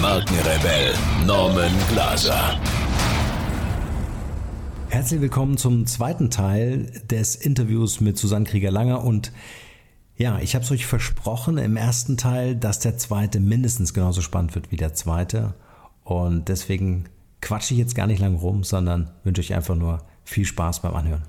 Markenrebell Norman Glaser. Herzlich willkommen zum zweiten Teil des Interviews mit Susanne Krieger-Langer und ja, ich habe es euch versprochen im ersten Teil, dass der zweite mindestens genauso spannend wird wie der zweite und deswegen quatsche ich jetzt gar nicht lang rum, sondern wünsche euch einfach nur viel Spaß beim Anhören.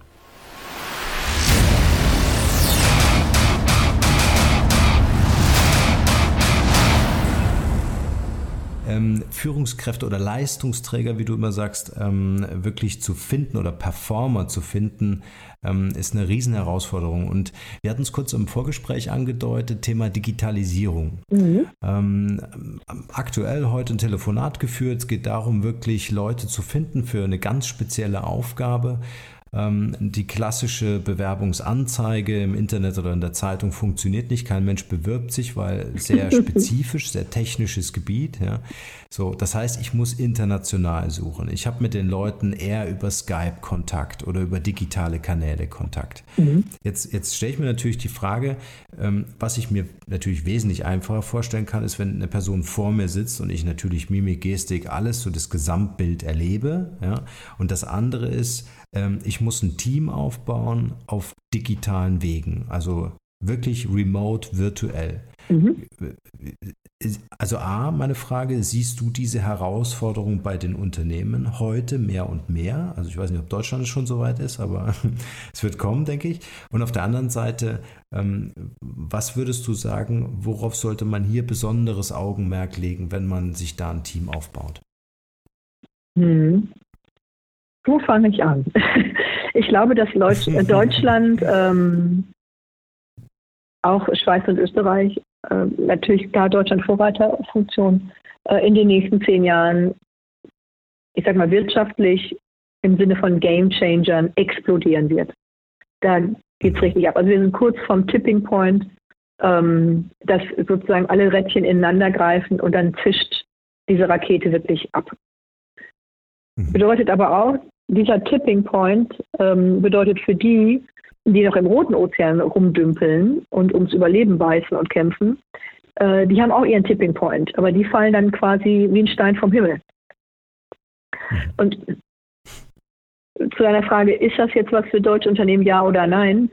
Ähm, Führungskräfte oder Leistungsträger, wie du immer sagst, ähm, wirklich zu finden oder Performer zu finden, ähm, ist eine Riesenherausforderung. Und wir hatten es kurz im Vorgespräch angedeutet, Thema Digitalisierung. Mhm. Ähm, aktuell heute ein Telefonat geführt. Es geht darum, wirklich Leute zu finden für eine ganz spezielle Aufgabe. Ähm, die klassische Bewerbungsanzeige im Internet oder in der Zeitung funktioniert nicht. Kein Mensch bewirbt sich, weil sehr spezifisch, sehr technisches Gebiet. Ja. So, das heißt, ich muss international suchen. Ich habe mit den Leuten eher über Skype Kontakt oder über digitale Kanäle Kontakt. Mhm. Jetzt, jetzt stelle ich mir natürlich die Frage, ähm, was ich mir natürlich wesentlich einfacher vorstellen kann, ist, wenn eine Person vor mir sitzt und ich natürlich Mimik, Gestik, alles so das Gesamtbild erlebe. Ja. Und das andere ist, ich muss ein Team aufbauen auf digitalen Wegen, also wirklich remote, virtuell. Mhm. Also A, meine Frage, siehst du diese Herausforderung bei den Unternehmen heute mehr und mehr? Also ich weiß nicht, ob Deutschland schon so weit ist, aber es wird kommen, denke ich. Und auf der anderen Seite, ähm, was würdest du sagen, worauf sollte man hier besonderes Augenmerk legen, wenn man sich da ein Team aufbaut? Mhm. Wo fange ich an? Ich glaube, dass Deutschland, ähm, auch Schweiz und Österreich, äh, natürlich da Deutschland Vorreiterfunktion, äh, in den nächsten zehn Jahren, ich sag mal, wirtschaftlich im Sinne von Game Changern explodieren wird. Da geht es richtig ab. Also wir sind kurz vom Tipping Point, ähm, dass sozusagen alle Rädchen ineinander greifen und dann zischt diese Rakete wirklich ab. Mhm. Bedeutet aber auch, dieser Tipping Point ähm, bedeutet für die, die noch im Roten Ozean rumdümpeln und ums Überleben beißen und kämpfen, äh, die haben auch ihren Tipping Point, aber die fallen dann quasi wie ein Stein vom Himmel. Und zu deiner Frage, ist das jetzt was für deutsche Unternehmen, ja oder nein?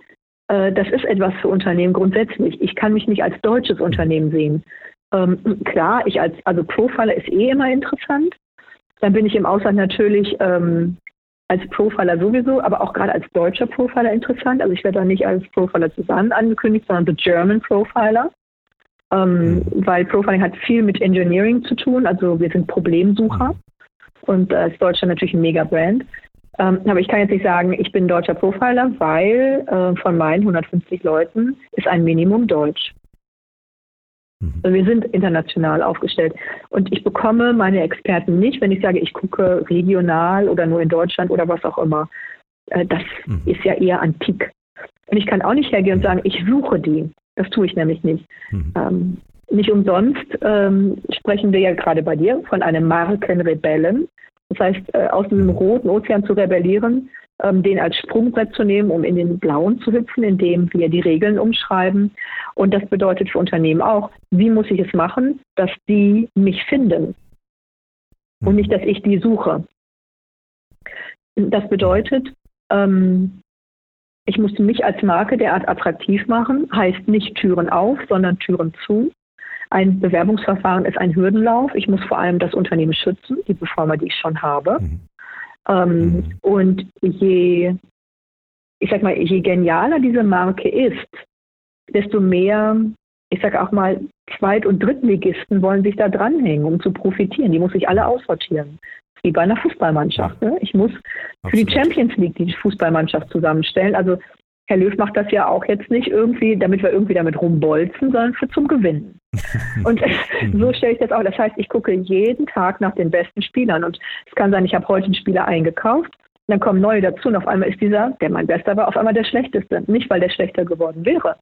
Äh, das ist etwas für Unternehmen grundsätzlich. Ich kann mich nicht als deutsches Unternehmen sehen. Ähm, klar, ich als, also Profiler ist eh immer interessant. Dann bin ich im Ausland natürlich ähm, als Profiler sowieso, aber auch gerade als deutscher Profiler interessant. Also ich werde da nicht als Profiler zusammen angekündigt, sondern The German Profiler. Ähm, mhm. Weil Profiling hat viel mit Engineering zu tun. Also wir sind Problemsucher. Und da ist Deutschland natürlich ein Mega-Brand. Ähm, aber ich kann jetzt nicht sagen, ich bin deutscher Profiler, weil äh, von meinen 150 Leuten ist ein Minimum Deutsch. Mhm. Also wir sind international aufgestellt. Und ich bekomme meine Experten nicht, wenn ich sage, ich gucke regional oder nur in Deutschland oder was auch immer. Äh, das mhm. ist ja eher antik. Und ich kann auch nicht hergehen und sagen, ich suche die. Das tue ich nämlich nicht. Mhm. Ähm, nicht umsonst ähm, sprechen wir ja gerade bei dir von einem Markenrebellen. Das heißt, äh, aus dem mhm. roten Ozean zu rebellieren, den als Sprungbrett zu nehmen, um in den blauen zu hüpfen, indem wir die Regeln umschreiben. Und das bedeutet für Unternehmen auch, wie muss ich es machen, dass die mich finden und nicht, dass ich die suche. Das bedeutet, ähm, ich muss mich als Marke derart attraktiv machen, heißt nicht Türen auf, sondern Türen zu. Ein Bewerbungsverfahren ist ein Hürdenlauf. Ich muss vor allem das Unternehmen schützen, die Performer, die ich schon habe. Mhm. Ähm, mhm. Und je, ich sag mal, je genialer diese Marke ist, desto mehr, ich sag auch mal, Zweit- und Drittligisten wollen sich da dranhängen, um zu profitieren. Die muss ich alle aussortieren. Wie bei einer Fußballmannschaft. Ne? Ich muss Absolut. für die Champions League die Fußballmannschaft zusammenstellen. Also Herr Löw macht das ja auch jetzt nicht irgendwie, damit wir irgendwie damit rumbolzen, sondern für zum Gewinnen. Und so stelle ich das auch. Das heißt, ich gucke jeden Tag nach den besten Spielern. Und es kann sein, ich habe heute einen Spieler eingekauft, dann kommen neue dazu und auf einmal ist dieser, der mein Bester war, auf einmal der Schlechteste. Nicht, weil der schlechter geworden wäre,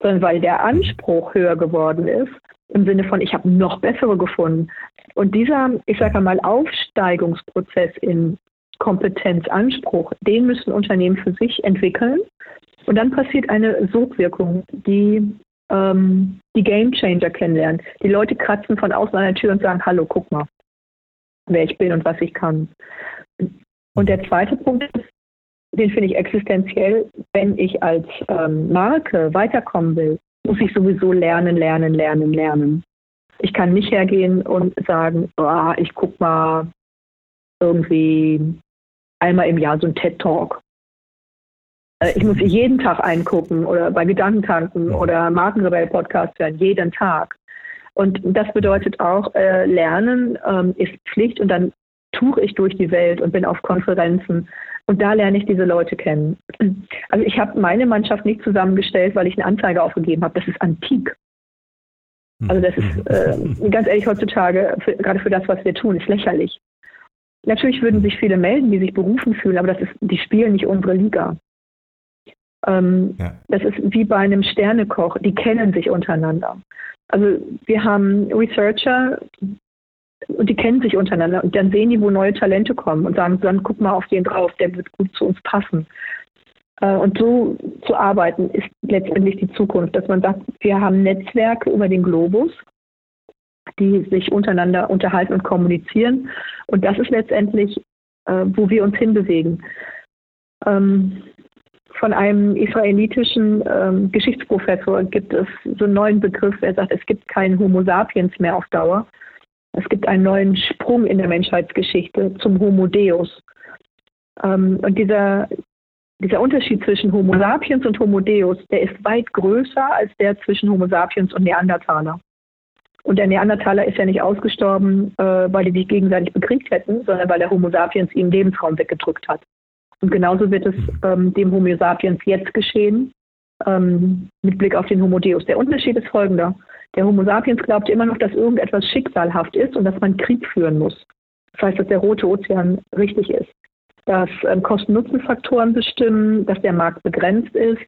sondern weil der Anspruch höher geworden ist. Im Sinne von, ich habe noch bessere gefunden. Und dieser, ich sage mal, Aufsteigungsprozess in Kompetenzanspruch, den müssen Unternehmen für sich entwickeln. Und dann passiert eine Sogwirkung, die ähm, die Game Changer kennenlernen. Die Leute kratzen von außen an der Tür und sagen, hallo, guck mal, wer ich bin und was ich kann. Und der zweite Punkt ist, den finde ich existenziell, wenn ich als ähm, Marke weiterkommen will, muss ich sowieso lernen, lernen, lernen, lernen. Ich kann nicht hergehen und sagen, oh, ich guck mal irgendwie einmal im Jahr so ein TED Talk. Äh, ich muss jeden Tag eingucken oder bei Gedankentanken oder Markenrebell Podcast hören, jeden Tag. Und das bedeutet auch, äh, Lernen ähm, ist Pflicht und dann tuche ich durch die Welt und bin auf Konferenzen und da lerne ich diese Leute kennen. Also ich habe meine Mannschaft nicht zusammengestellt, weil ich eine Anzeige aufgegeben habe. Das ist antik. Also das ist äh, ganz ehrlich heutzutage, für, gerade für das, was wir tun, ist lächerlich. Natürlich würden sich viele melden, die sich berufen fühlen, aber das ist, die spielen nicht unsere Liga. Ähm, ja. Das ist wie bei einem Sternekoch, die kennen sich untereinander. Also wir haben Researcher, und die kennen sich untereinander und dann sehen die, wo neue Talente kommen und sagen, dann guck mal auf den drauf, der wird gut zu uns passen. Äh, und so zu arbeiten ist letztendlich die Zukunft, dass man sagt, wir haben Netzwerke über den Globus, die sich untereinander unterhalten und kommunizieren. Und das ist letztendlich, äh, wo wir uns hinbewegen. Ähm, von einem israelitischen ähm, Geschichtsprofessor gibt es so einen neuen Begriff, er sagt, es gibt keinen Homo sapiens mehr auf Dauer. Es gibt einen neuen Sprung in der Menschheitsgeschichte zum Homo Deus. Ähm, und dieser, dieser Unterschied zwischen Homo sapiens und Homo Deus, der ist weit größer als der zwischen Homo sapiens und Neandertaler. Und der Neandertaler ist ja nicht ausgestorben, äh, weil die sich gegenseitig bekriegt hätten, sondern weil der Homo sapiens ihm Lebensraum weggedrückt hat. Und genauso wird es ähm, dem Homo sapiens jetzt geschehen, ähm, mit Blick auf den Homo Deus. Der Unterschied ist folgender. Der Homo sapiens glaubte immer noch, dass irgendetwas schicksalhaft ist und dass man Krieg führen muss. Das heißt, dass der Rote Ozean richtig ist. Dass ähm, Kosten-Nutzen-Faktoren bestimmen, dass der Markt begrenzt ist,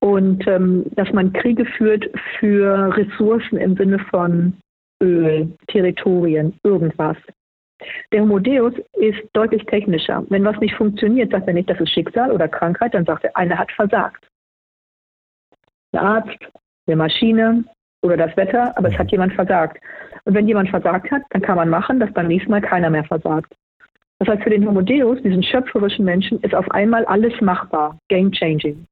und ähm, dass man Kriege führt für Ressourcen im Sinne von Öl, Territorien, irgendwas. Der Homo Deus ist deutlich technischer. Wenn was nicht funktioniert, sagt er nicht, das ist Schicksal oder Krankheit, dann sagt er, einer hat versagt. Der Arzt, eine Maschine oder das Wetter, aber es hat jemand versagt. Und wenn jemand versagt hat, dann kann man machen, dass beim nächsten Mal keiner mehr versagt. Das heißt, für den Homo Deus, diesen schöpferischen Menschen, ist auf einmal alles machbar, game changing.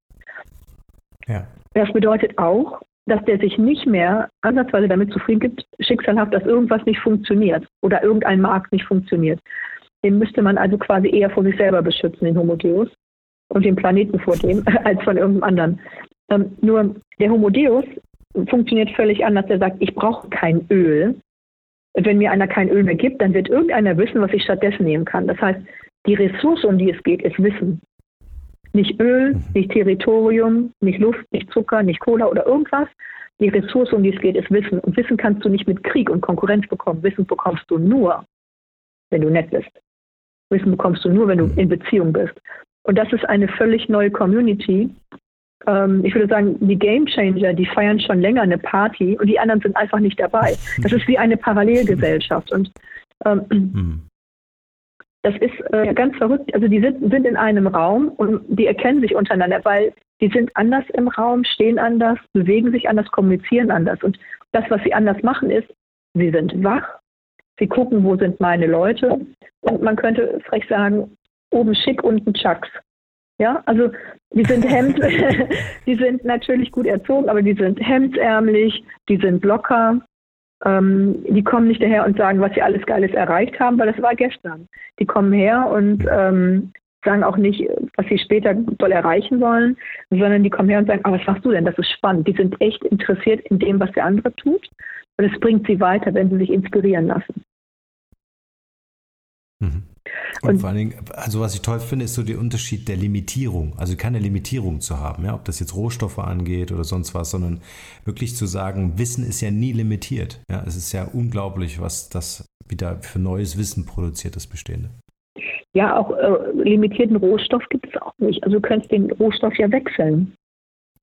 Ja. Das bedeutet auch, dass der sich nicht mehr ansatzweise damit zufrieden gibt, schicksalhaft, dass irgendwas nicht funktioniert oder irgendein Markt nicht funktioniert. Den müsste man also quasi eher vor sich selber beschützen, den Homo Deus, und den Planeten vor dem, als von irgendeinem anderen. Ähm, nur der Homo Deus funktioniert völlig anders. Der sagt, ich brauche kein Öl. Wenn mir einer kein Öl mehr gibt, dann wird irgendeiner wissen, was ich stattdessen nehmen kann. Das heißt, die Ressource, um die es geht, ist Wissen. Nicht Öl, nicht Territorium, nicht Luft, nicht Zucker, nicht Cola oder irgendwas. Die Ressource, um die es geht, ist Wissen. Und Wissen kannst du nicht mit Krieg und Konkurrenz bekommen. Wissen bekommst du nur, wenn du nett bist. Wissen bekommst du nur, wenn du mhm. in Beziehung bist. Und das ist eine völlig neue Community. Ähm, ich würde sagen, die Game Changer, die feiern schon länger eine Party und die anderen sind einfach nicht dabei. Das ist wie eine Parallelgesellschaft. Und ähm, mhm. Das ist äh, ganz verrückt. Also die sind, sind in einem Raum und die erkennen sich untereinander, weil die sind anders im Raum, stehen anders, bewegen sich anders, kommunizieren anders. Und das, was sie anders machen, ist, sie sind wach, sie gucken, wo sind meine Leute. Und man könnte frech sagen, oben schick, unten Chucks. Ja, also die sind Hemd, die sind natürlich gut erzogen, aber die sind hemdsärmlich, die sind locker, ähm, die kommen nicht daher und sagen, was sie alles Geiles erreicht haben, weil das war gestern. Die kommen her und ähm, sagen auch nicht, was sie später doll erreichen wollen, sondern die kommen her und sagen, ah, was machst du denn? Das ist spannend. Die sind echt interessiert in dem, was der andere tut. Und es bringt sie weiter, wenn sie sich inspirieren lassen. Mhm. Und, und, vor allen Dingen, also was ich toll finde, ist so der Unterschied der Limitierung. Also keine Limitierung zu haben, ja, ob das jetzt Rohstoffe angeht oder sonst was, sondern wirklich zu sagen, Wissen ist ja nie limitiert. Ja, es ist ja unglaublich, was das wieder für neues Wissen produziert, das Bestehende. Ja, auch äh, limitierten Rohstoff gibt es auch nicht. Also du könntest den Rohstoff ja wechseln.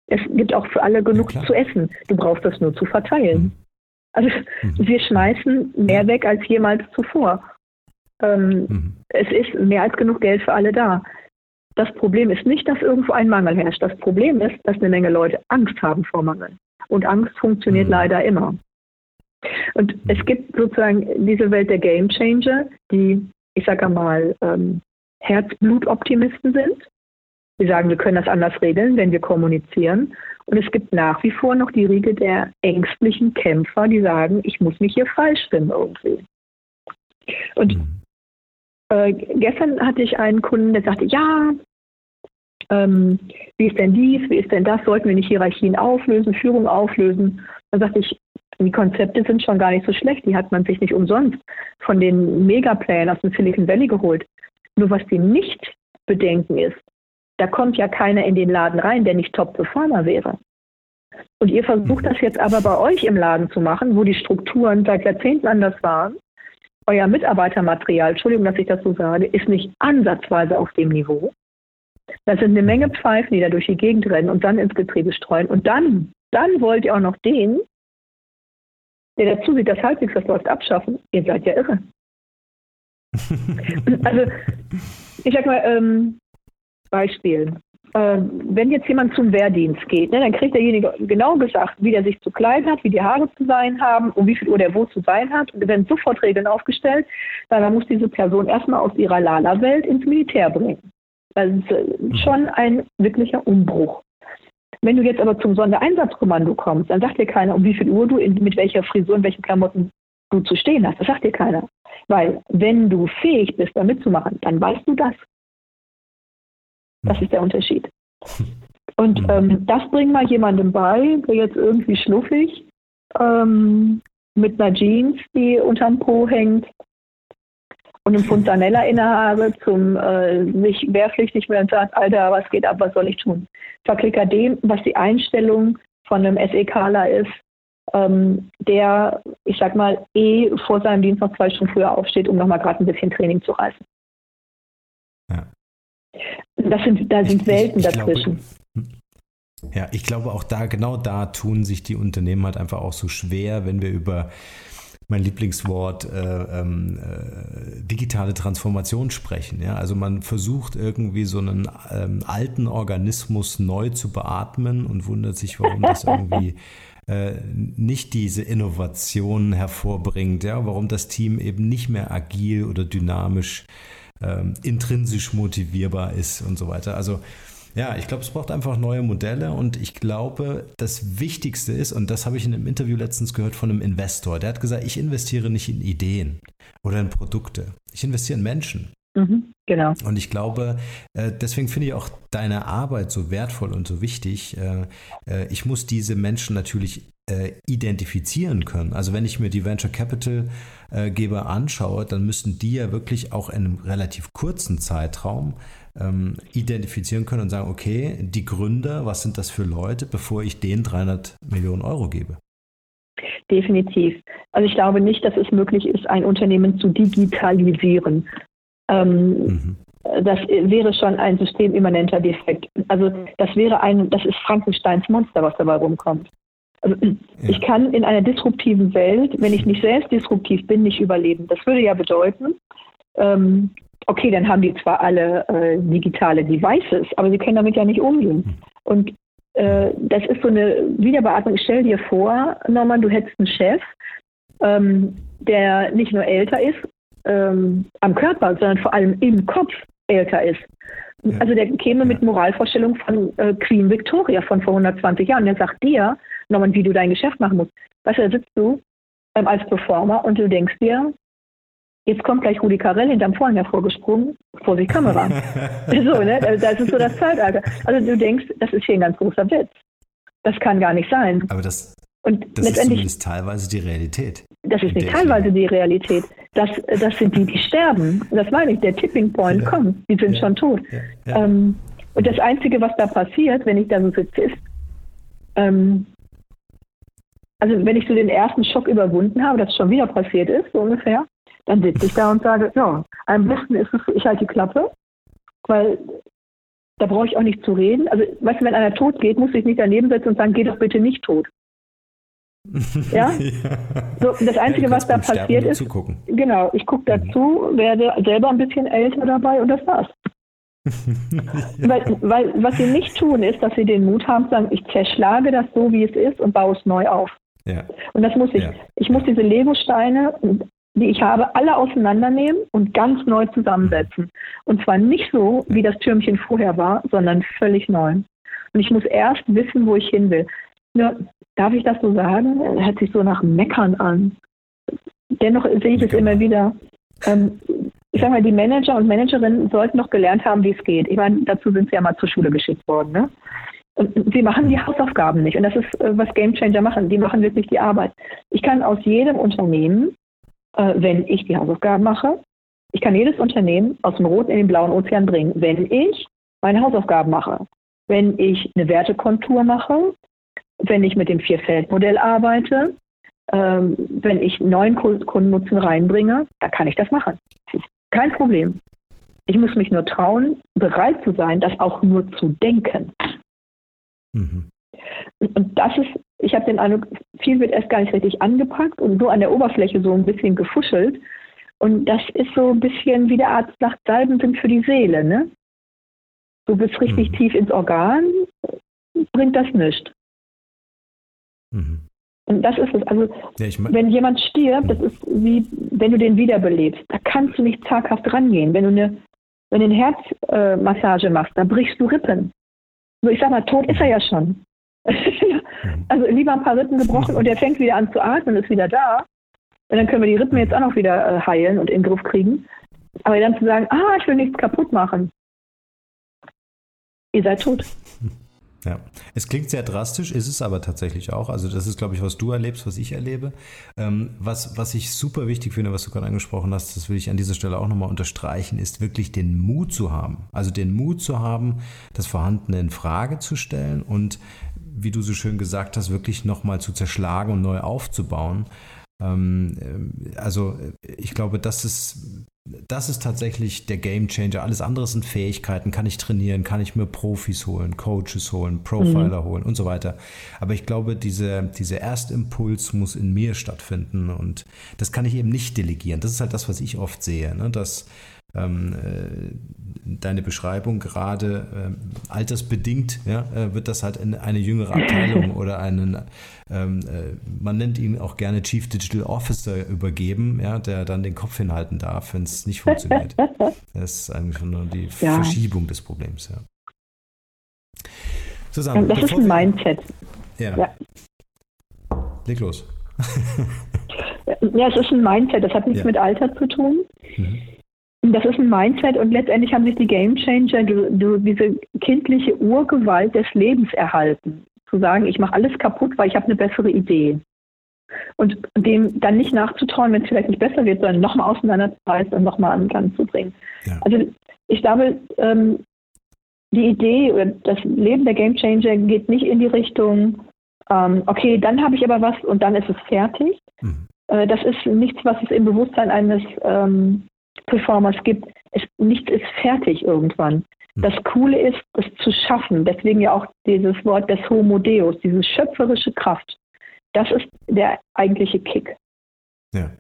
Es gibt auch für alle genug ja, zu essen. Du brauchst das nur zu verteilen. Mhm. Also mhm. wir schmeißen mehr weg als jemals zuvor. Ähm, mhm. Es ist mehr als genug Geld für alle da. Das Problem ist nicht, dass irgendwo ein Mangel herrscht. Das Problem ist, dass eine Menge Leute Angst haben vor Mangel. Und Angst funktioniert mhm. leider immer. Und mhm. es gibt sozusagen diese Welt der Game Changer, die, ich sage mal, ähm, Herzblutoptimisten sind. Die sagen, wir können das anders regeln, wenn wir kommunizieren. Und es gibt nach wie vor noch die Riege der ängstlichen Kämpfer, die sagen, ich muss mich hier falsch stimmen irgendwie. Und mhm. Äh, gestern hatte ich einen Kunden, der sagte, ja, ähm, wie ist denn dies, wie ist denn das, sollten wir nicht Hierarchien auflösen, Führung auflösen? Dann sagte ich, die Konzepte sind schon gar nicht so schlecht, die hat man sich nicht umsonst von den Megaplänen aus dem Silicon Valley geholt. Nur was die nicht bedenken ist, da kommt ja keiner in den Laden rein, der nicht Top-Performer wäre. Und ihr versucht das jetzt aber bei euch im Laden zu machen, wo die Strukturen seit Jahrzehnten anders waren. Euer Mitarbeitermaterial, Entschuldigung, dass ich das so sage, ist nicht ansatzweise auf dem Niveau. Da sind eine Menge Pfeifen, die da durch die Gegend rennen und dann ins Getriebe streuen. Und dann, dann wollt ihr auch noch den, der dazu sieht, dass halbwegs was läuft, abschaffen. Ihr seid ja irre. also, ich sag mal, ähm, Beispiel. Äh, wenn jetzt jemand zum Wehrdienst geht, ne, dann kriegt derjenige genau gesagt, wie der sich zu kleiden hat, wie die Haare zu sein haben, um wie viel Uhr der wo zu sein hat. Und werden sofort Regeln aufgestellt, weil man muss diese Person erstmal aus ihrer Lala-Welt ins Militär bringen. Das ist äh, mhm. schon ein wirklicher Umbruch. Wenn du jetzt aber zum Sondereinsatzkommando kommst, dann sagt dir keiner, um wie viel Uhr du in, mit welcher Frisur, in welchen Klamotten du zu stehen hast. Das sagt dir keiner. Weil wenn du fähig bist, da mitzumachen, dann weißt du das. Das ist der Unterschied. Und mhm. ähm, das bringt mal jemandem bei, der jetzt irgendwie schnuffig ähm, mit einer Jeans, die unterm Po hängt und einem Pfund Sanella innehabe, zum äh, sich wehrpflichtig wird und sagt, Alter, was geht ab, was soll ich tun? Verklicker dem, was die Einstellung von einem SEKler ist, ähm, der, ich sag mal, eh vor seinem Dienst noch zwei Stunden früher aufsteht, um nochmal gerade ein bisschen Training zu reißen. Ja. Das sind, da sind ich, Welten ich, ich dazwischen. Glaube, ja, ich glaube auch da, genau da tun sich die Unternehmen halt einfach auch so schwer, wenn wir über mein Lieblingswort äh, ähm, äh, digitale Transformation sprechen. Ja? Also man versucht irgendwie so einen ähm, alten Organismus neu zu beatmen und wundert sich, warum das irgendwie äh, nicht diese Innovation hervorbringt, ja? warum das Team eben nicht mehr agil oder dynamisch ähm, intrinsisch motivierbar ist und so weiter. Also ja, ich glaube, es braucht einfach neue Modelle und ich glaube, das Wichtigste ist, und das habe ich in einem Interview letztens gehört von einem Investor, der hat gesagt, ich investiere nicht in Ideen oder in Produkte, ich investiere in Menschen. Mhm, genau. Und ich glaube, äh, deswegen finde ich auch deine Arbeit so wertvoll und so wichtig. Äh, äh, ich muss diese Menschen natürlich identifizieren können. Also wenn ich mir die Venture Capital Geber anschaue, dann müssen die ja wirklich auch in einem relativ kurzen Zeitraum ähm, identifizieren können und sagen, okay, die Gründer, was sind das für Leute, bevor ich denen 300 Millionen Euro gebe? Definitiv. Also ich glaube nicht, dass es möglich ist, ein Unternehmen zu digitalisieren. Ähm, mhm. Das wäre schon ein systemimmanenter Defekt. Also das wäre ein, das ist Frankensteins Monster, was dabei rumkommt. Also ja. ich kann in einer disruptiven Welt, wenn ich nicht selbst disruptiv bin, nicht überleben. Das würde ja bedeuten, ähm, okay, dann haben die zwar alle äh, digitale Devices, aber sie können damit ja nicht umgehen. Hm. Und äh, das ist so eine Wiederbeatmung. Stell dir vor, Norman, du hättest einen Chef, ähm, der nicht nur älter ist ähm, am Körper, sondern vor allem im Kopf älter ist. Ja. Also der käme mit Moralvorstellungen von äh, Queen Victoria von vor 120 Jahren. Der sagt dir, Norman, wie du dein Geschäft machen musst. Weißt du, da sitzt du ähm, als Performer und du denkst dir, Jetzt kommt gleich Rudi Carell hinterm Vorhang hervorgesprungen, vor die Kamera. so, ne? Das ist so das Zeitalter. Also du denkst, das ist hier ein ganz großer Witz. Das kann gar nicht sein. Aber das, und das ist zumindest teilweise die Realität. Das ist nicht teilweise die Realität. das, das sind die, die sterben. Das meine ich, der Tipping Point ja. kommt, die sind ja. schon tot. Ja. Ähm, und das Einzige, was da passiert, wenn ich da so sitze, ist, ähm, also wenn ich so den ersten Schock überwunden habe, dass es schon wieder passiert ist, so ungefähr, dann sitze ich da und sage, ja, am besten ist es, ich halte die Klappe, weil da brauche ich auch nicht zu reden. Also, weißt du, wenn einer tot geht, muss ich nicht daneben setzen und sagen, geh doch bitte nicht tot. Ja? ja. So, das Einzige, ja, was da passiert ist, zugucken. genau, ich gucke mhm. dazu, werde selber ein bisschen älter dabei und das war's. weil, weil was sie nicht tun, ist, dass sie den Mut haben zu sagen, ich zerschlage das so, wie es ist und baue es neu auf. Ja. Und das muss ich. Ja. Ich muss diese Lego-Steine, die ich habe, alle auseinandernehmen und ganz neu zusammensetzen. Und zwar nicht so, wie das Türmchen vorher war, sondern völlig neu. Und ich muss erst wissen, wo ich hin will. Nur, darf ich das so sagen? Hört sich so nach Meckern an. Dennoch sehe ich es immer wieder. Ähm, ich sage mal, die Manager und Managerinnen sollten noch gelernt haben, wie es geht. Ich meine, dazu sind sie ja mal zur Schule geschickt worden. Ne? Und sie machen die Hausaufgaben nicht. Und das ist, äh, was Game Changer machen. Die machen wirklich die Arbeit. Ich kann aus jedem Unternehmen, äh, wenn ich die Hausaufgaben mache, ich kann jedes Unternehmen aus dem roten in den blauen Ozean bringen, wenn ich meine Hausaufgaben mache. Wenn ich eine Wertekontur mache, wenn ich mit dem Vierfeldmodell arbeite, ähm, wenn ich neuen Kundennutzen reinbringe, dann kann ich das machen. Kein Problem. Ich muss mich nur trauen, bereit zu sein, das auch nur zu denken. Mhm. Und das ist, ich habe den Eindruck, viel wird erst gar nicht richtig angepackt und nur an der Oberfläche so ein bisschen gefuschelt. Und das ist so ein bisschen wie der Arzt sagt, Salben sind für die Seele, ne? Du bist richtig mhm. tief ins Organ, bringt das nichts. Mhm. Und das ist es. Also, ja, ich mein, wenn jemand stirbt, das ist wie, wenn du den wiederbelebst. Da kannst du nicht zaghaft rangehen. Wenn du eine, wenn du eine Herzmassage äh, machst, da brichst du Rippen. So, ich sag mal, tot ist er ja schon. also lieber ein paar Rippen gebrochen und er fängt wieder an zu atmen und ist wieder da. Und dann können wir die Rippen jetzt auch noch wieder äh, heilen und in den Griff kriegen. Aber dann zu sagen, ah, ich will nichts kaputt machen. Ihr seid tot. Ja, es klingt sehr drastisch, ist es aber tatsächlich auch. Also das ist, glaube ich, was du erlebst, was ich erlebe. Ähm, was, was ich super wichtig finde, was du gerade angesprochen hast, das will ich an dieser Stelle auch nochmal unterstreichen, ist wirklich den Mut zu haben. Also den Mut zu haben, das Vorhandene in Frage zu stellen und, wie du so schön gesagt hast, wirklich nochmal zu zerschlagen und neu aufzubauen. Ähm, äh, also ich glaube, das ist das ist tatsächlich der Game Changer. Alles andere sind Fähigkeiten. Kann ich trainieren? Kann ich mir Profis holen, Coaches holen, Profiler mhm. holen und so weiter. Aber ich glaube, diese, dieser Erstimpuls muss in mir stattfinden und das kann ich eben nicht delegieren. Das ist halt das, was ich oft sehe, ne? dass ähm, äh, deine Beschreibung gerade äh, altersbedingt ja, äh, wird das halt in eine jüngere Abteilung oder einen, ähm, äh, man nennt ihn auch gerne Chief Digital Officer übergeben, ja, der dann den Kopf hinhalten darf, wenn es nicht funktioniert. Das ist eigentlich nur die ja. Verschiebung des Problems. Ja. Susanne, das ist ein Mindset. Ja. ja. Leg los. ja, es ist ein Mindset, das hat nichts mit Alter zu tun. Mhm. Das ist ein Mindset und letztendlich haben sich die Game Changer du, du, diese kindliche Urgewalt des Lebens erhalten. Zu sagen, ich mache alles kaputt, weil ich habe eine bessere Idee. Und dem dann nicht nachzutrauen, wenn es vielleicht nicht besser wird, sondern nochmal auseinanderzureißen und nochmal an den Gang zu bringen. Ja. Also ich glaube, ähm, die Idee oder das Leben der Game Changer geht nicht in die Richtung, ähm, okay, dann habe ich aber was und dann ist es fertig. Mhm. Äh, das ist nichts, was es im Bewusstsein eines ähm, Performers gibt. Es, nichts ist fertig irgendwann. Hm. Das Coole ist, es zu schaffen. Deswegen ja auch dieses Wort des Homo Deus, diese schöpferische Kraft. Das ist der eigentliche Kick. Ja.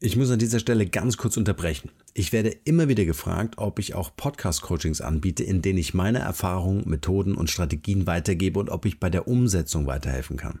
Ich muss an dieser Stelle ganz kurz unterbrechen. Ich werde immer wieder gefragt, ob ich auch Podcast-Coachings anbiete, in denen ich meine Erfahrungen, Methoden und Strategien weitergebe und ob ich bei der Umsetzung weiterhelfen kann.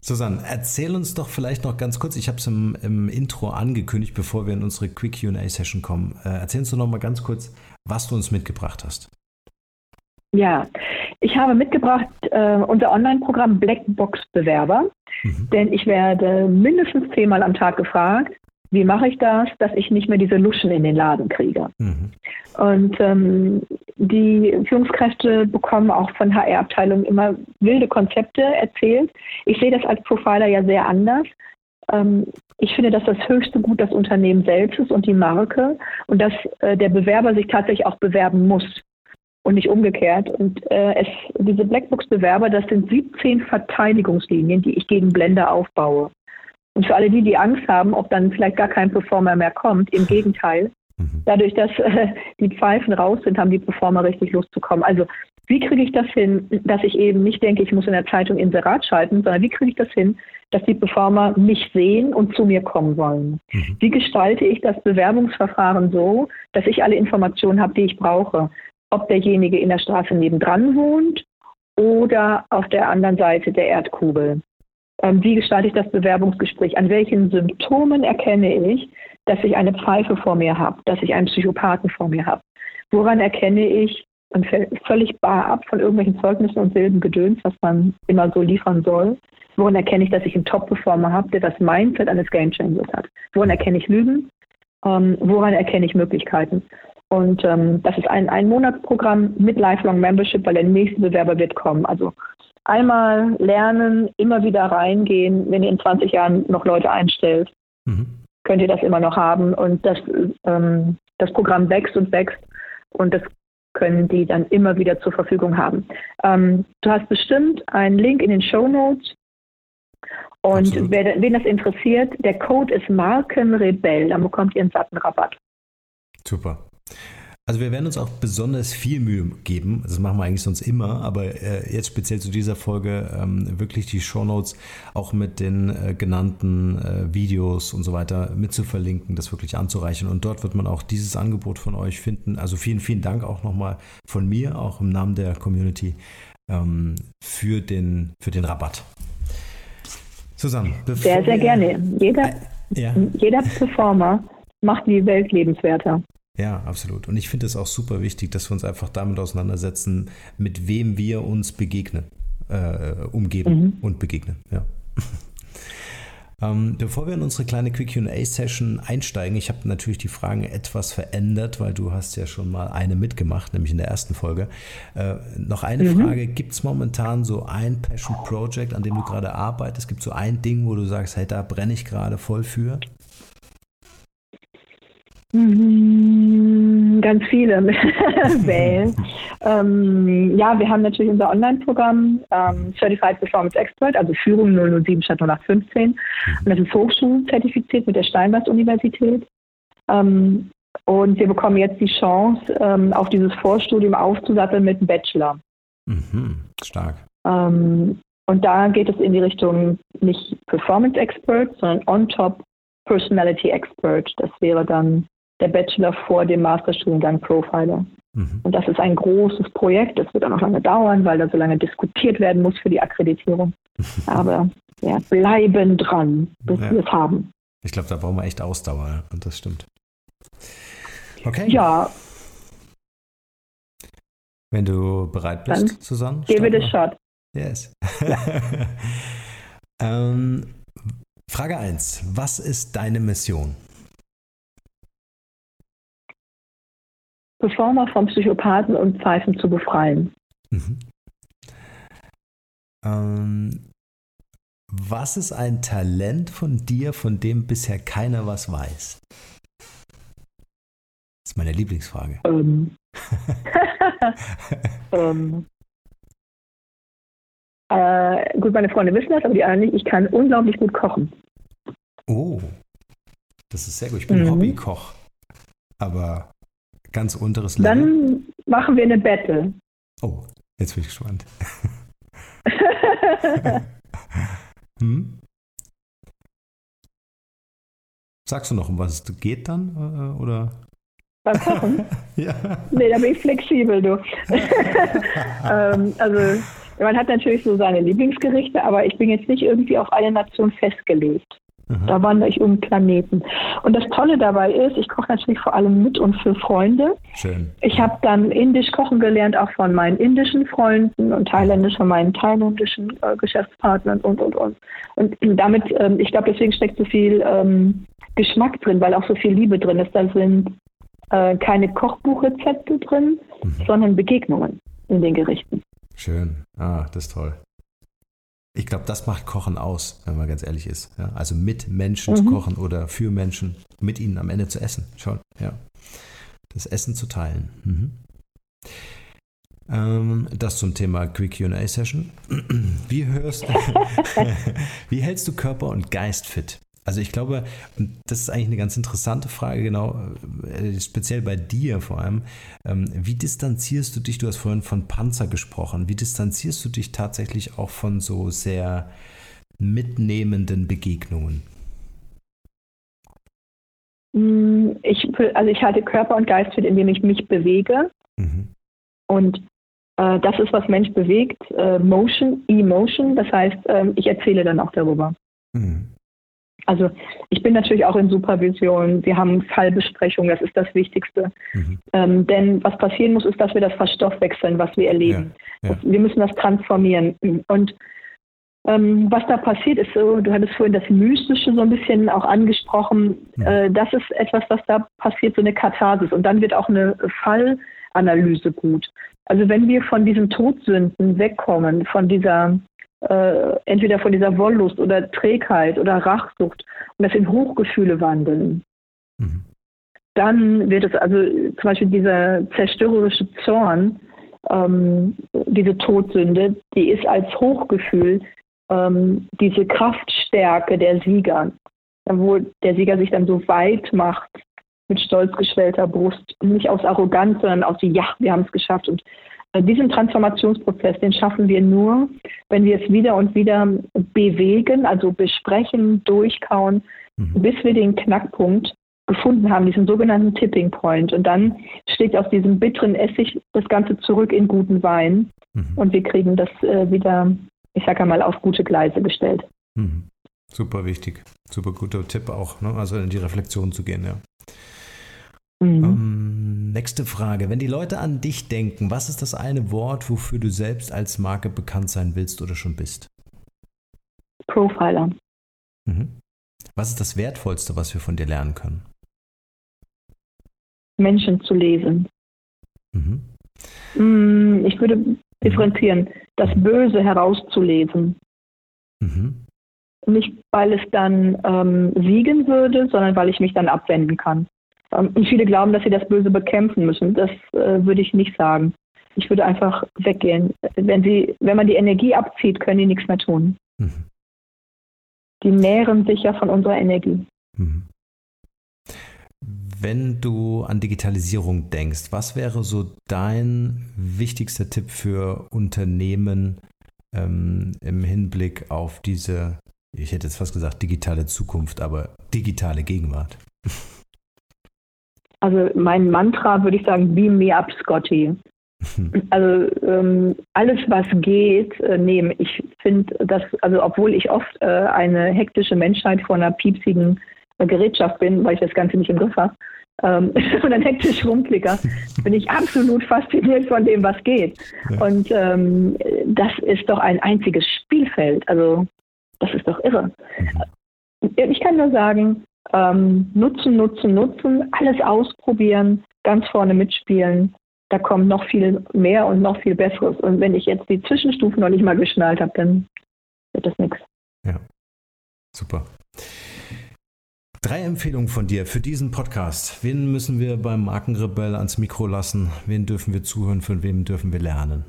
Susanne, erzähl uns doch vielleicht noch ganz kurz, ich habe es im, im, Intro angekündigt, bevor wir in unsere Quick QA-Session kommen. Äh, erzähl uns doch noch mal ganz kurz, was du uns mitgebracht hast. Ja, ich habe mitgebracht äh, unser Online-Programm Blackbox Bewerber, mhm. denn ich werde mindestens zehnmal am Tag gefragt, wie mache ich das, dass ich nicht mehr diese Luschen in den Laden kriege. Mhm. Und ähm, die Führungskräfte bekommen auch von HR-Abteilungen immer wilde Konzepte erzählt. Ich sehe das als Profiler ja sehr anders. Ähm, ich finde, dass das höchste Gut das Unternehmen selbst ist und die Marke und dass äh, der Bewerber sich tatsächlich auch bewerben muss und nicht umgekehrt. Und äh, es, diese Blackbox-Bewerber, das sind 17 Verteidigungslinien, die ich gegen Blender aufbaue. Und für alle die, die Angst haben, ob dann vielleicht gar kein Performer mehr kommt, im Gegenteil. Mhm. Dadurch, dass äh, die Pfeifen raus sind, haben die Performer richtig Lust zu kommen. Also wie kriege ich das hin, dass ich eben nicht denke, ich muss in der Zeitung Inserat schalten, sondern wie kriege ich das hin, dass die Performer mich sehen und zu mir kommen wollen? Mhm. Wie gestalte ich das Bewerbungsverfahren so, dass ich alle Informationen habe, die ich brauche? Ob derjenige in der Straße nebendran wohnt oder auf der anderen Seite der Erdkugel. Ähm, wie gestalte ich das Bewerbungsgespräch? An welchen Symptomen erkenne ich, dass ich eine Pfeife vor mir habe, dass ich einen Psychopathen vor mir habe? Woran erkenne ich, und völlig bar ab von irgendwelchen Zeugnissen und Silbengedöns, was man immer so liefern soll, woran erkenne ich, dass ich einen Top-Performer habe, der das Mindset eines Game Changers hat? Woran erkenne ich Lügen? Ähm, woran erkenne ich Möglichkeiten? Und ähm, das ist ein Ein-Monats-Programm mit Lifelong Membership, weil der nächste Bewerber wird kommen. Also einmal lernen, immer wieder reingehen, wenn ihr in 20 Jahren noch Leute einstellt, mhm. könnt ihr das immer noch haben. Und das, ähm, das Programm wächst und wächst und das können die dann immer wieder zur Verfügung haben. Ähm, du hast bestimmt einen Link in den Show Notes. Und wer, wen das interessiert, der Code ist Markenrebell, dann bekommt ihr einen satten Rabatt. Super. Also wir werden uns auch besonders viel Mühe geben. Das machen wir eigentlich sonst immer, aber äh, jetzt speziell zu dieser Folge ähm, wirklich die Shownotes auch mit den äh, genannten äh, Videos und so weiter mit zu verlinken, das wirklich anzureichen. Und dort wird man auch dieses Angebot von euch finden. Also vielen, vielen Dank auch nochmal von mir, auch im Namen der Community, ähm, für, den, für den Rabatt. Zusammen. Sehr, sehr gerne. Jeder, ja. jeder Performer macht die Welt lebenswerter. Ja, absolut. Und ich finde es auch super wichtig, dass wir uns einfach damit auseinandersetzen, mit wem wir uns begegnen, äh, umgeben mhm. und begegnen. Ja. Ähm, bevor wir in unsere kleine Quick QA-Session einsteigen, ich habe natürlich die Fragen etwas verändert, weil du hast ja schon mal eine mitgemacht, nämlich in der ersten Folge. Äh, noch eine mhm. Frage: Gibt es momentan so ein Passion Project, an dem du gerade arbeitest? Gibt es so ein Ding, wo du sagst, hey, da brenne ich gerade voll für? Mhm, ganz viele wählen. ähm, ja, wir haben natürlich unser Online-Programm ähm, Certified Performance Expert, also Führung 007 statt 0815. Und das ist hochschulzertifiziert mit der Steinbach-Universität. Ähm, und wir bekommen jetzt die Chance, ähm, auf dieses Vorstudium aufzusatteln mit einem Bachelor. Mhm, stark. Ähm, und da geht es in die Richtung nicht Performance Expert, sondern on-top Personality Expert. Das wäre dann der Bachelor vor dem Masterstudiengang Profiler. Mhm. Und das ist ein großes Projekt. Das wird auch noch lange dauern, weil da so lange diskutiert werden muss für die Akkreditierung. Aber ja, bleiben dran, bis ja. wir es haben. Ich glaube, da brauchen wir echt Ausdauer und das stimmt. Okay. Ja. Wenn du bereit bist, Dann Susanne. Give it a shot. Yes. Ähm, Frage 1. Was ist deine Mission? Performer vom Psychopathen und Pfeifen zu befreien. Mhm. Ähm, was ist ein Talent von dir, von dem bisher keiner was weiß? Das ist meine Lieblingsfrage. Ähm. ähm. Äh, gut, meine Freunde wissen das, aber die anderen nicht. Ich kann unglaublich gut kochen. Oh, das ist sehr gut. Ich bin mhm. Hobbykoch, aber ganz unteres Level. Dann machen wir eine Battle. Oh, jetzt bin ich gespannt. hm? Sagst du noch, um was es geht dann? Äh, oder? Beim Kochen? ja. Nee, da bin ich flexibel, du. ähm, also, man hat natürlich so seine Lieblingsgerichte, aber ich bin jetzt nicht irgendwie auf eine Nation festgelegt. Mhm. Da wandere ich um Planeten. Und das Tolle dabei ist, ich koche natürlich vor allem mit und für Freunde. Schön. Ich habe dann indisch kochen gelernt, auch von meinen indischen Freunden und thailändisch von meinen thailändischen äh, Geschäftspartnern und, und, und. Und damit, ähm, ich glaube, deswegen steckt so viel ähm, Geschmack drin, weil auch so viel Liebe drin ist. Da sind äh, keine Kochbuchrezepte drin, mhm. sondern Begegnungen in den Gerichten. Schön. Ah, das ist toll. Ich glaube, das macht Kochen aus, wenn man ganz ehrlich ist. Ja? Also mit Menschen mhm. zu kochen oder für Menschen, mit ihnen am Ende zu essen. Schon, ja. Das Essen zu teilen. Mhm. Ähm, das zum Thema Quick QA-Session. Wie hörst Wie hältst du Körper und Geist fit? Also ich glaube, das ist eigentlich eine ganz interessante Frage, genau, äh, speziell bei dir vor allem. Ähm, wie distanzierst du dich, du hast vorhin von Panzer gesprochen, wie distanzierst du dich tatsächlich auch von so sehr mitnehmenden Begegnungen? Mm, ich, also ich halte Körper und Geist fit, indem ich mich bewege. Mhm. Und äh, das ist, was Mensch bewegt, äh, Motion, Emotion. Das heißt, äh, ich erzähle dann auch darüber. Mhm. Also ich bin natürlich auch in Supervision. Wir haben Fallbesprechungen, das ist das Wichtigste. Mhm. Ähm, denn was passieren muss, ist, dass wir das verstoffwechseln, was wir erleben. Ja, ja. Wir müssen das transformieren. Und ähm, was da passiert ist, so, du hattest vorhin das Mystische so ein bisschen auch angesprochen. Mhm. Äh, das ist etwas, was da passiert, so eine Katharsis. Und dann wird auch eine Fallanalyse gut. Also wenn wir von diesen Todsünden wegkommen, von dieser äh, entweder von dieser Wollust oder Trägheit oder Rachsucht und das in Hochgefühle wandeln. Mhm. Dann wird es also zum Beispiel dieser zerstörerische Zorn, ähm, diese Todsünde, die ist als Hochgefühl ähm, diese Kraftstärke der Sieger, wo der Sieger sich dann so weit macht mit stolz geschwellter Brust, nicht aus Arroganz, sondern aus Ja, wir haben es geschafft und diesen Transformationsprozess, den schaffen wir nur, wenn wir es wieder und wieder bewegen, also besprechen, durchkauen, mhm. bis wir den Knackpunkt gefunden haben, diesen sogenannten Tipping Point. Und dann schlägt aus diesem bitteren Essig das Ganze zurück in guten Wein mhm. und wir kriegen das äh, wieder, ich sage einmal, auf gute Gleise gestellt. Mhm. Super wichtig, super guter Tipp auch, ne? also in die Reflexion zu gehen, ja. Mhm. Ähm, nächste Frage. Wenn die Leute an dich denken, was ist das eine Wort, wofür du selbst als Marke bekannt sein willst oder schon bist? Profiler. Mhm. Was ist das Wertvollste, was wir von dir lernen können? Menschen zu lesen. Mhm. Mm, ich würde differenzieren, das mhm. Böse herauszulesen. Mhm. Nicht, weil es dann ähm, siegen würde, sondern weil ich mich dann abwenden kann. Ähm, und viele glauben, dass sie das Böse bekämpfen müssen. Das äh, würde ich nicht sagen. Ich würde einfach weggehen. Wenn, sie, wenn man die Energie abzieht, können die nichts mehr tun. Mhm. Die nähren sich ja von unserer Energie. Mhm. Wenn du an Digitalisierung denkst, was wäre so dein wichtigster Tipp für Unternehmen ähm, im Hinblick auf diese, ich hätte jetzt fast gesagt, digitale Zukunft, aber digitale Gegenwart? Also mein Mantra würde ich sagen, beam me up, Scotty. Also ähm, alles, was geht, äh, nehmen. Ich finde, dass, also obwohl ich oft äh, eine hektische Menschheit vor einer piepsigen äh, Gerätschaft bin, weil ich das Ganze nicht im Griff habe, ähm, und ein hektisch rumklicker, bin ich absolut fasziniert von dem, was geht. Ja. Und ähm, das ist doch ein einziges Spielfeld. Also das ist doch irre. Mhm. Ich kann nur sagen, ähm, nutzen, nutzen, nutzen, alles ausprobieren, ganz vorne mitspielen. Da kommt noch viel mehr und noch viel Besseres. Und wenn ich jetzt die Zwischenstufen noch nicht mal geschnallt habe, dann wird das nichts. Ja, super. Drei Empfehlungen von dir für diesen Podcast. Wen müssen wir beim Markenrebell ans Mikro lassen? Wen dürfen wir zuhören? Von wem dürfen wir lernen?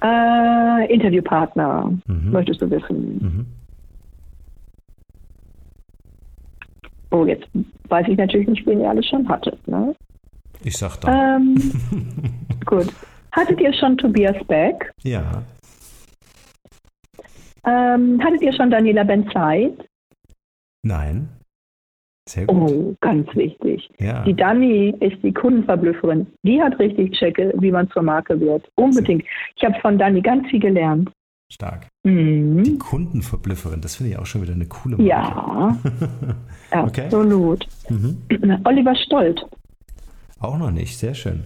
Äh, Interviewpartner, mhm. möchtest du wissen. Mhm. Oh, jetzt weiß ich natürlich nicht, wen ihr alles schon hattet. Ne? Ich sag da. Ähm, gut. Hattet ihr schon Tobias Beck? Ja. Ähm, hattet ihr schon Daniela Benzeit? Nein. Sehr gut. Oh, ganz wichtig. Ja. Die Dani ist die Kundenverblüfferin. Die hat richtig Checke, wie man zur Marke wird. Unbedingt. Ich habe von Dani ganz viel gelernt. Stark. Mhm. Die Kundenverblüfferin, das finde ich auch schon wieder eine coole Marke. Ja, okay. absolut. Mhm. Oliver Stolt. Auch noch nicht, sehr schön.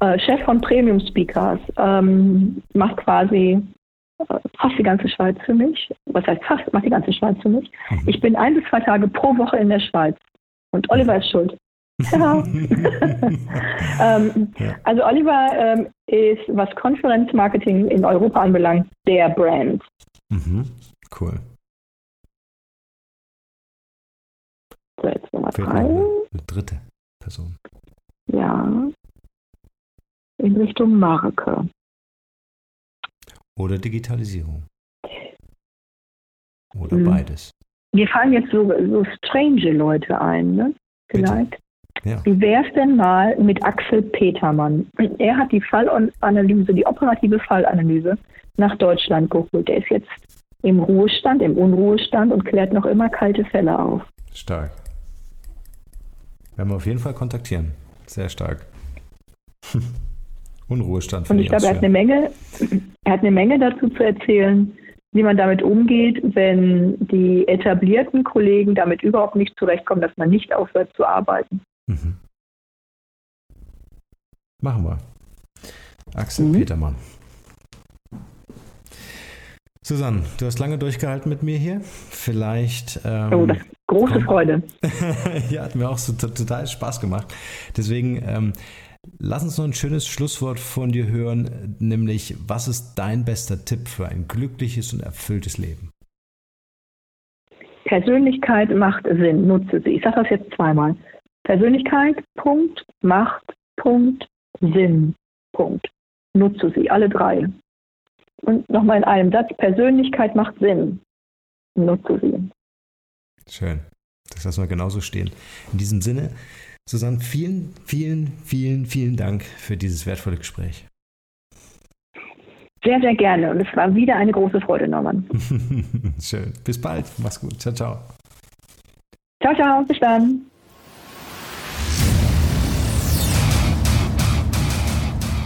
Äh, Chef von Premium Speakers, ähm, macht quasi äh, fast die ganze Schweiz für mich. Was heißt fast, macht die ganze Schweiz für mich. Mhm. Ich bin ein bis zwei Tage pro Woche in der Schweiz. Und Oliver ist schuld. Ja. ähm, ja. Also Oliver ähm, ist, was Konferenzmarketing in Europa anbelangt, der Brand. Mhm. Cool. So, jetzt Nummer drei. Eine dritte Person. Ja. In Richtung Marke. Oder Digitalisierung. Oder hm. beides. Mir fallen jetzt so, so strange Leute ein, ne? Vielleicht. Ja. Wie wäre es denn mal mit Axel Petermann? Er hat die Fallanalyse, die operative Fallanalyse nach Deutschland geholt. Der ist jetzt im Ruhestand, im Unruhestand und klärt noch immer kalte Fälle auf. Stark. Werden wir auf jeden Fall kontaktieren. Sehr stark. Unruhestand. Und ich glaube, er hat eine Menge, er hat eine Menge dazu zu erzählen, wie man damit umgeht, wenn die etablierten Kollegen damit überhaupt nicht zurechtkommen, dass man nicht aufhört zu arbeiten. Mhm. Machen wir. Axel mhm. Petermann. Susanne, du hast lange durchgehalten mit mir hier. Vielleicht. Ähm, oh, das große komm. Freude. ja, hat mir auch so total Spaß gemacht. Deswegen ähm, lass uns noch ein schönes Schlusswort von dir hören, nämlich was ist dein bester Tipp für ein glückliches und erfülltes Leben? Persönlichkeit macht Sinn, nutze sie. Ich sage das jetzt zweimal. Persönlichkeit, Punkt, Macht, Punkt, Sinn, Punkt. Nutze sie, alle drei. Und nochmal in einem Satz, Persönlichkeit macht Sinn. Nutze sie. Schön. Das lassen wir genauso stehen. In diesem Sinne, Susanne, vielen, vielen, vielen, vielen Dank für dieses wertvolle Gespräch. Sehr, sehr gerne. Und es war wieder eine große Freude, Norman. Schön. Bis bald. Mach's gut. Ciao, ciao. Ciao, ciao. Bis dann.